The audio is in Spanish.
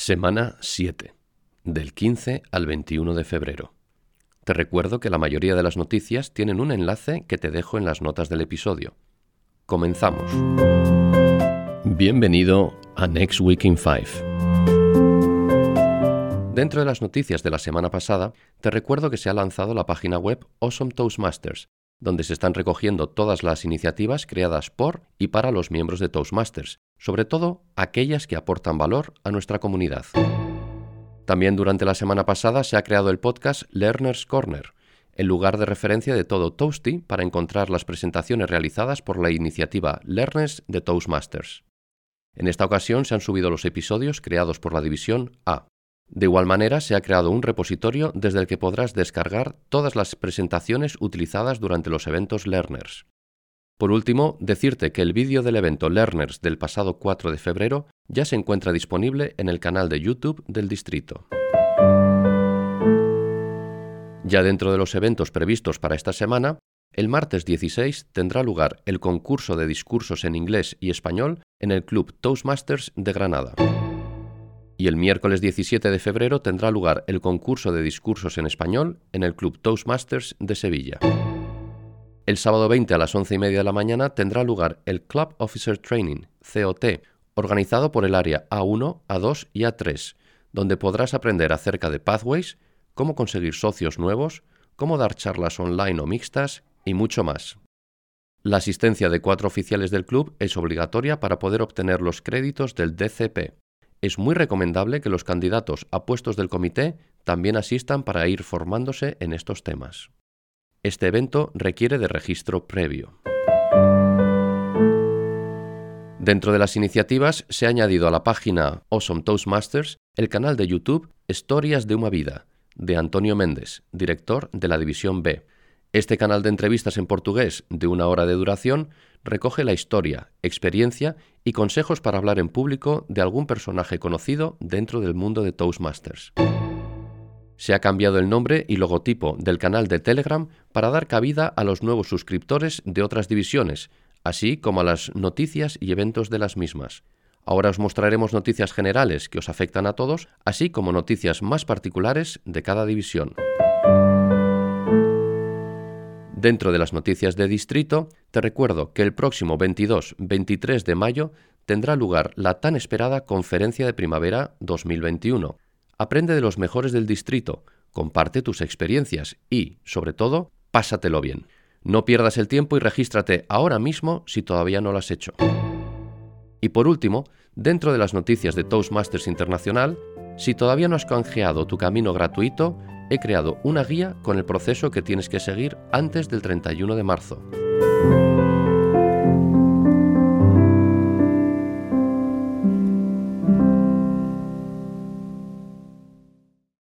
Semana 7, del 15 al 21 de febrero. Te recuerdo que la mayoría de las noticias tienen un enlace que te dejo en las notas del episodio. Comenzamos. Bienvenido a Next Week in 5. Dentro de las noticias de la semana pasada, te recuerdo que se ha lanzado la página web Awesome Toastmasters, donde se están recogiendo todas las iniciativas creadas por y para los miembros de Toastmasters, sobre todo aquellas que aportan valor a nuestra comunidad. También durante la semana pasada se ha creado el podcast Learners Corner, el lugar de referencia de todo Toasty para encontrar las presentaciones realizadas por la iniciativa Learners de Toastmasters. En esta ocasión se han subido los episodios creados por la división A. De igual manera, se ha creado un repositorio desde el que podrás descargar todas las presentaciones utilizadas durante los eventos Learners. Por último, decirte que el vídeo del evento Learners del pasado 4 de febrero ya se encuentra disponible en el canal de YouTube del distrito. Ya dentro de los eventos previstos para esta semana, el martes 16 tendrá lugar el concurso de discursos en inglés y español en el Club Toastmasters de Granada y el miércoles 17 de febrero tendrá lugar el concurso de discursos en español en el Club Toastmasters de Sevilla. El sábado 20 a las 11 y media de la mañana tendrá lugar el Club Officer Training, COT, organizado por el área A1, A2 y A3, donde podrás aprender acerca de pathways, cómo conseguir socios nuevos, cómo dar charlas online o mixtas y mucho más. La asistencia de cuatro oficiales del club es obligatoria para poder obtener los créditos del DCP, es muy recomendable que los candidatos a puestos del comité también asistan para ir formándose en estos temas. Este evento requiere de registro previo. Dentro de las iniciativas se ha añadido a la página Awesome Toastmasters el canal de YouTube Historias de una vida, de Antonio Méndez, director de la División B. Este canal de entrevistas en portugués de una hora de duración recoge la historia, experiencia y consejos para hablar en público de algún personaje conocido dentro del mundo de Toastmasters. Se ha cambiado el nombre y logotipo del canal de Telegram para dar cabida a los nuevos suscriptores de otras divisiones, así como a las noticias y eventos de las mismas. Ahora os mostraremos noticias generales que os afectan a todos, así como noticias más particulares de cada división. Dentro de las noticias de distrito, te recuerdo que el próximo 22-23 de mayo tendrá lugar la tan esperada Conferencia de Primavera 2021. Aprende de los mejores del distrito, comparte tus experiencias y, sobre todo, pásatelo bien. No pierdas el tiempo y regístrate ahora mismo si todavía no lo has hecho. Y por último, dentro de las noticias de Toastmasters Internacional, si todavía no has canjeado tu camino gratuito, he creado una guía con el proceso que tienes que seguir antes del 31 de marzo.